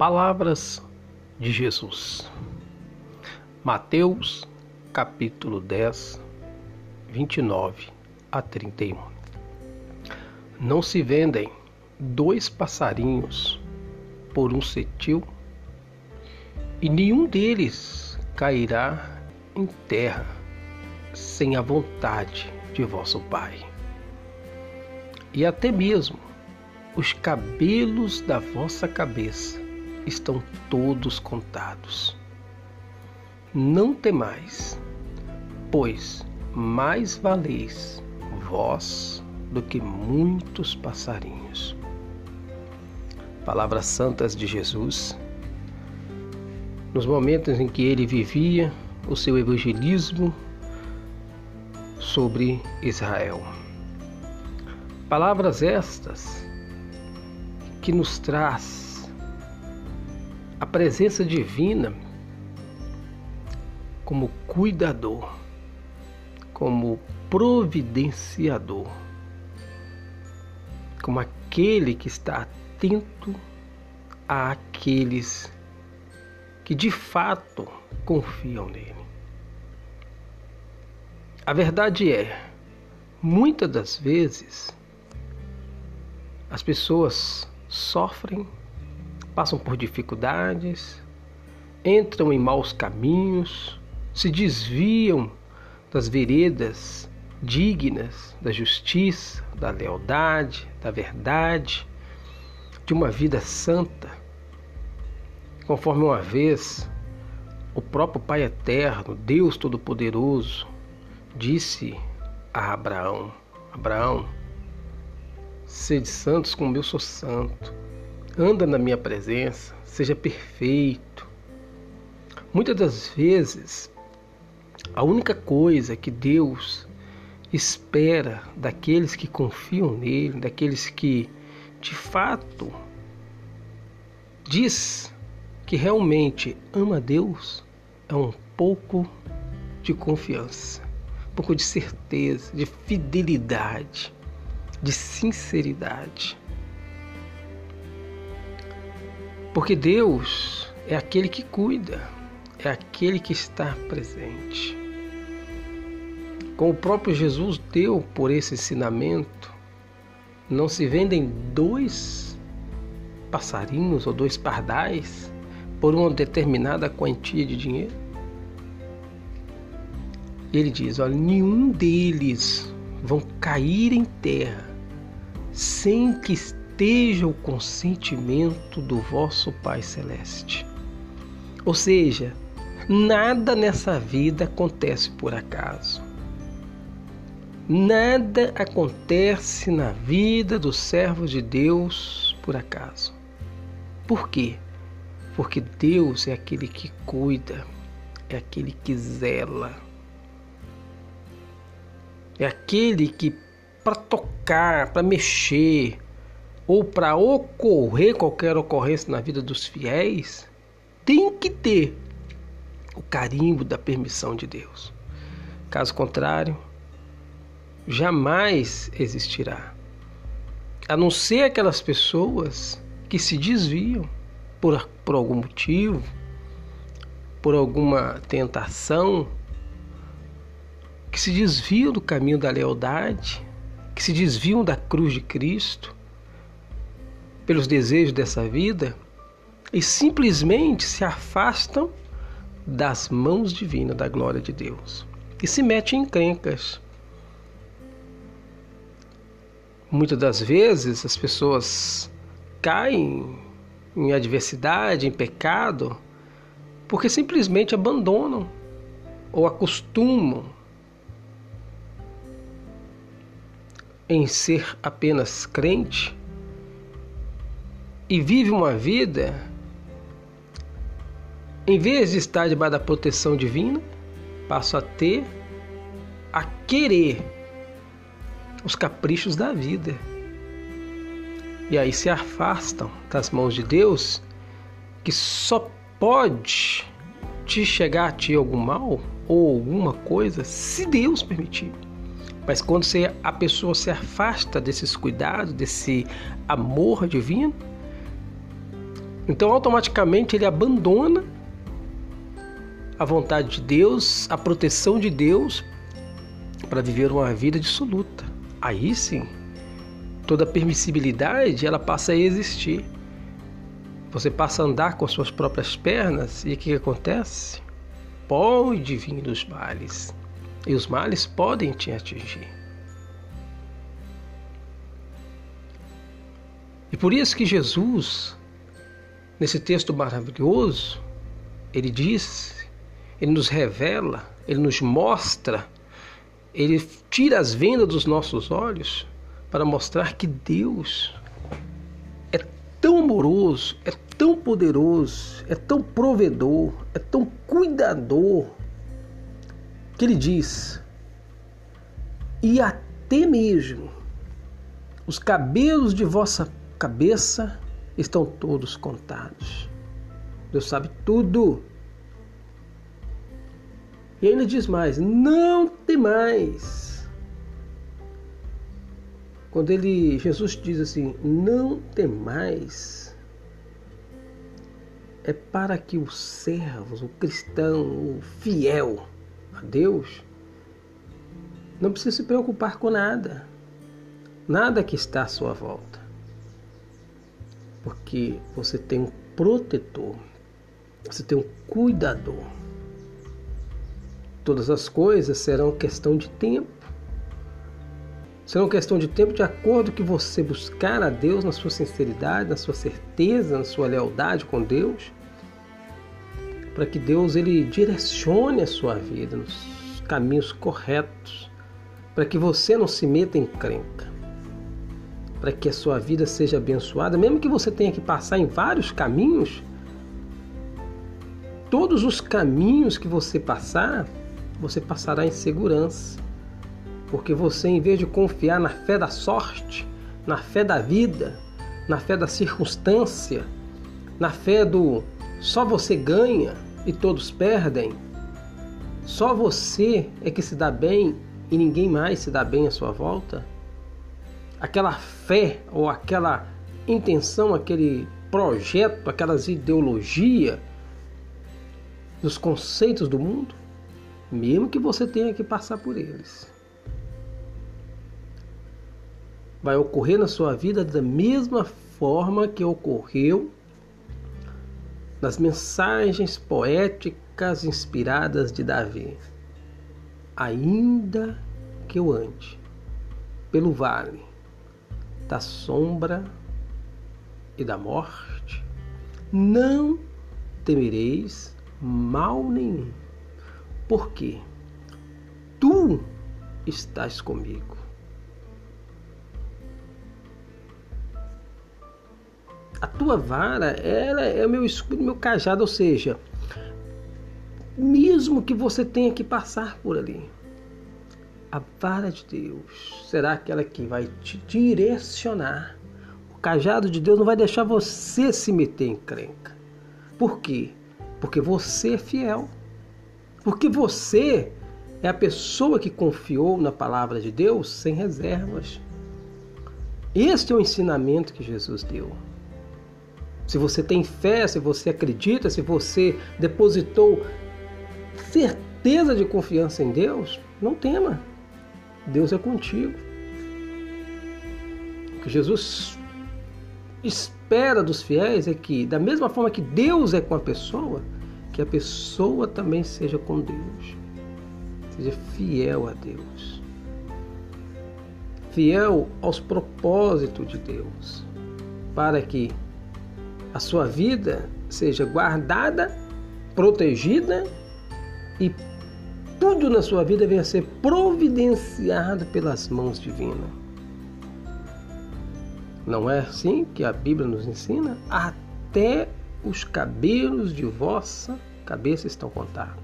Palavras de Jesus. Mateus, capítulo 10, 29 a 31. Não se vendem dois passarinhos por um cetil, e nenhum deles cairá em terra sem a vontade de vosso Pai. E até mesmo os cabelos da vossa cabeça estão todos contados. Não temais, pois mais valeis vós do que muitos passarinhos. Palavras santas de Jesus, nos momentos em que ele vivia o seu evangelismo sobre Israel. Palavras estas que nos traz a presença divina como cuidador, como providenciador, como aquele que está atento àqueles que de fato confiam nele. A verdade é, muitas das vezes, as pessoas sofrem passam por dificuldades, entram em maus caminhos, se desviam das veredas dignas da justiça, da lealdade, da verdade, de uma vida santa, conforme uma vez o próprio Pai Eterno, Deus Todo-Poderoso, disse a Abraão: Abraão, sede santos como eu sou santo anda na minha presença, seja perfeito. Muitas das vezes, a única coisa que Deus espera daqueles que confiam nele, daqueles que de fato diz que realmente ama Deus, é um pouco de confiança, um pouco de certeza, de fidelidade, de sinceridade. Porque Deus é aquele que cuida, é aquele que está presente. Como o próprio Jesus deu por esse ensinamento, não se vendem dois passarinhos ou dois pardais por uma determinada quantia de dinheiro? Ele diz: olha, nenhum deles vão cair em terra sem que esteja o consentimento do vosso Pai Celeste. Ou seja, nada nessa vida acontece por acaso. Nada acontece na vida dos servos de Deus por acaso. Por quê? Porque Deus é aquele que cuida, é aquele que zela, é aquele que para tocar, para mexer, ou para ocorrer qualquer ocorrência na vida dos fiéis, tem que ter o carimbo da permissão de Deus. Caso contrário, jamais existirá. A não ser aquelas pessoas que se desviam por, por algum motivo, por alguma tentação, que se desviam do caminho da lealdade, que se desviam da cruz de Cristo pelos desejos dessa vida e simplesmente se afastam das mãos divinas da glória de Deus e se metem em crencas. Muitas das vezes as pessoas caem em adversidade, em pecado, porque simplesmente abandonam ou acostumam em ser apenas crente e vive uma vida, em vez de estar debaixo da proteção divina, passa a ter, a querer os caprichos da vida. E aí se afastam das mãos de Deus, que só pode te chegar a ti algum mal ou alguma coisa se Deus permitir. Mas quando você, a pessoa se afasta desses cuidados, desse amor divino, Então, automaticamente, ele abandona a vontade de Deus, a proteção de Deus, para viver uma vida dissoluta. Aí sim, toda permissibilidade ela passa a existir. Você passa a andar com as suas próprias pernas e o que acontece? Pode vir dos males. E os males podem te atingir. E por isso que Jesus, nesse texto maravilhoso, ele diz, ele nos revela, ele nos mostra, ele tira as vendas dos nossos olhos para mostrar que Deus é tão amoroso, é tão poderoso, é tão provedor, é tão cuidador, que ele diz: e até mesmo os cabelos de vossa cabeça estão todos contados. Deus sabe tudo. E ainda diz mais: não tem mais quando ele, Jesus diz assim: não temais, é para que os servos, o cristão, o fiel a Deus, não precisa se preocupar com nada, nada que está à sua volta, porque você tem um protetor, você tem um cuidador. Todas as coisas serão questão de tempo uma questão de tempo de acordo que você buscar a Deus na sua sinceridade, na sua certeza, na sua lealdade com Deus, para que Deus ele direcione a sua vida nos caminhos corretos, para que você não se meta em crenca, para que a sua vida seja abençoada, mesmo que você tenha que passar em vários caminhos, todos os caminhos que você passar, você passará em segurança. Porque você, em vez de confiar na fé da sorte, na fé da vida, na fé da circunstância, na fé do só você ganha e todos perdem, só você é que se dá bem e ninguém mais se dá bem à sua volta, aquela fé ou aquela intenção, aquele projeto, aquelas ideologias dos conceitos do mundo, mesmo que você tenha que passar por eles vai ocorrer na sua vida da mesma forma que ocorreu nas mensagens poéticas inspiradas de Davi. Ainda que eu ande pelo vale da sombra e da morte, não temereis mal nenhum, porque tu estás comigo. a tua vara ela é o meu escudo, meu cajado, ou seja, mesmo que você tenha que passar por ali, a vara de Deus será aquela que vai te direcionar. O cajado de Deus não vai deixar você se meter em crenca. Por quê? Porque você é fiel. Porque você é a pessoa que confiou na palavra de Deus sem reservas. Este é o ensinamento que Jesus deu. Se você tem fé, se você acredita, se você depositou certeza de confiança em Deus, não tema. Deus é contigo. O que Jesus espera dos fiéis é que, da mesma forma que Deus é com a pessoa, que a pessoa também seja com Deus. Seja fiel a Deus. Fiel aos propósitos de Deus. Para que a sua vida seja guardada, protegida e tudo na sua vida venha a ser providenciado pelas mãos divinas. Não é assim que a Bíblia nos ensina? Até os cabelos de vossa cabeça estão contados.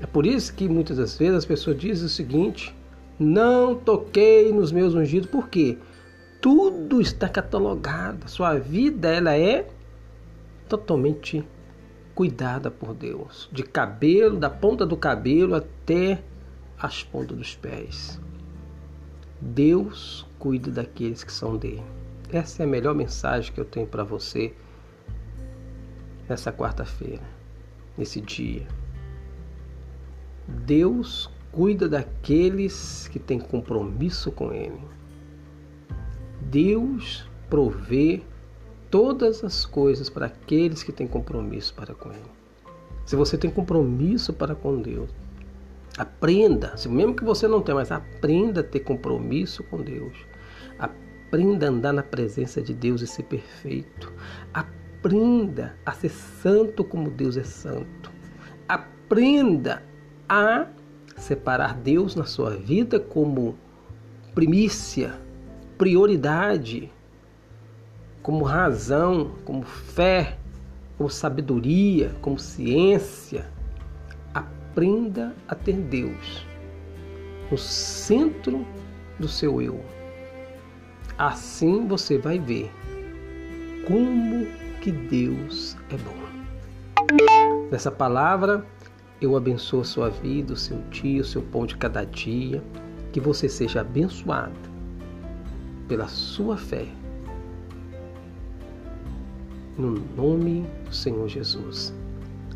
É por isso que muitas das vezes as pessoas dizem o seguinte: não toquei nos meus ungidos. Por quê? tudo está catalogado. Sua vida ela é totalmente cuidada por Deus, de cabelo, da ponta do cabelo até as pontas dos pés. Deus cuida daqueles que são dele. Essa é a melhor mensagem que eu tenho para você nessa quarta-feira, nesse dia. Deus cuida daqueles que têm compromisso com Ele. Deus provê todas as coisas para aqueles que têm compromisso para com Ele. Se você tem compromisso para com Deus, aprenda, mesmo que você não tenha, mas aprenda a ter compromisso com Deus. Aprenda a andar na presença de Deus e ser perfeito. Aprenda a ser santo como Deus é santo. Aprenda a separar Deus na sua vida como primícia, prioridade, como razão, como fé, como sabedoria, como ciência. Aprenda a ter Deus no centro do seu eu. Assim você vai ver como que Deus é bom. Nessa palavra, eu abençoo a sua vida, o seu dia, o seu pão de cada dia. Que você seja abençoado pela sua fé. No nome do Senhor Jesus.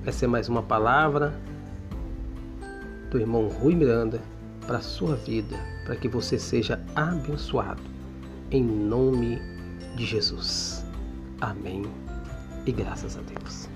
Essa é mais uma palavra do irmão Rui Miranda para a sua vida, para que você seja abençoado. Em nome de Jesus. Amém. E graças a Deus.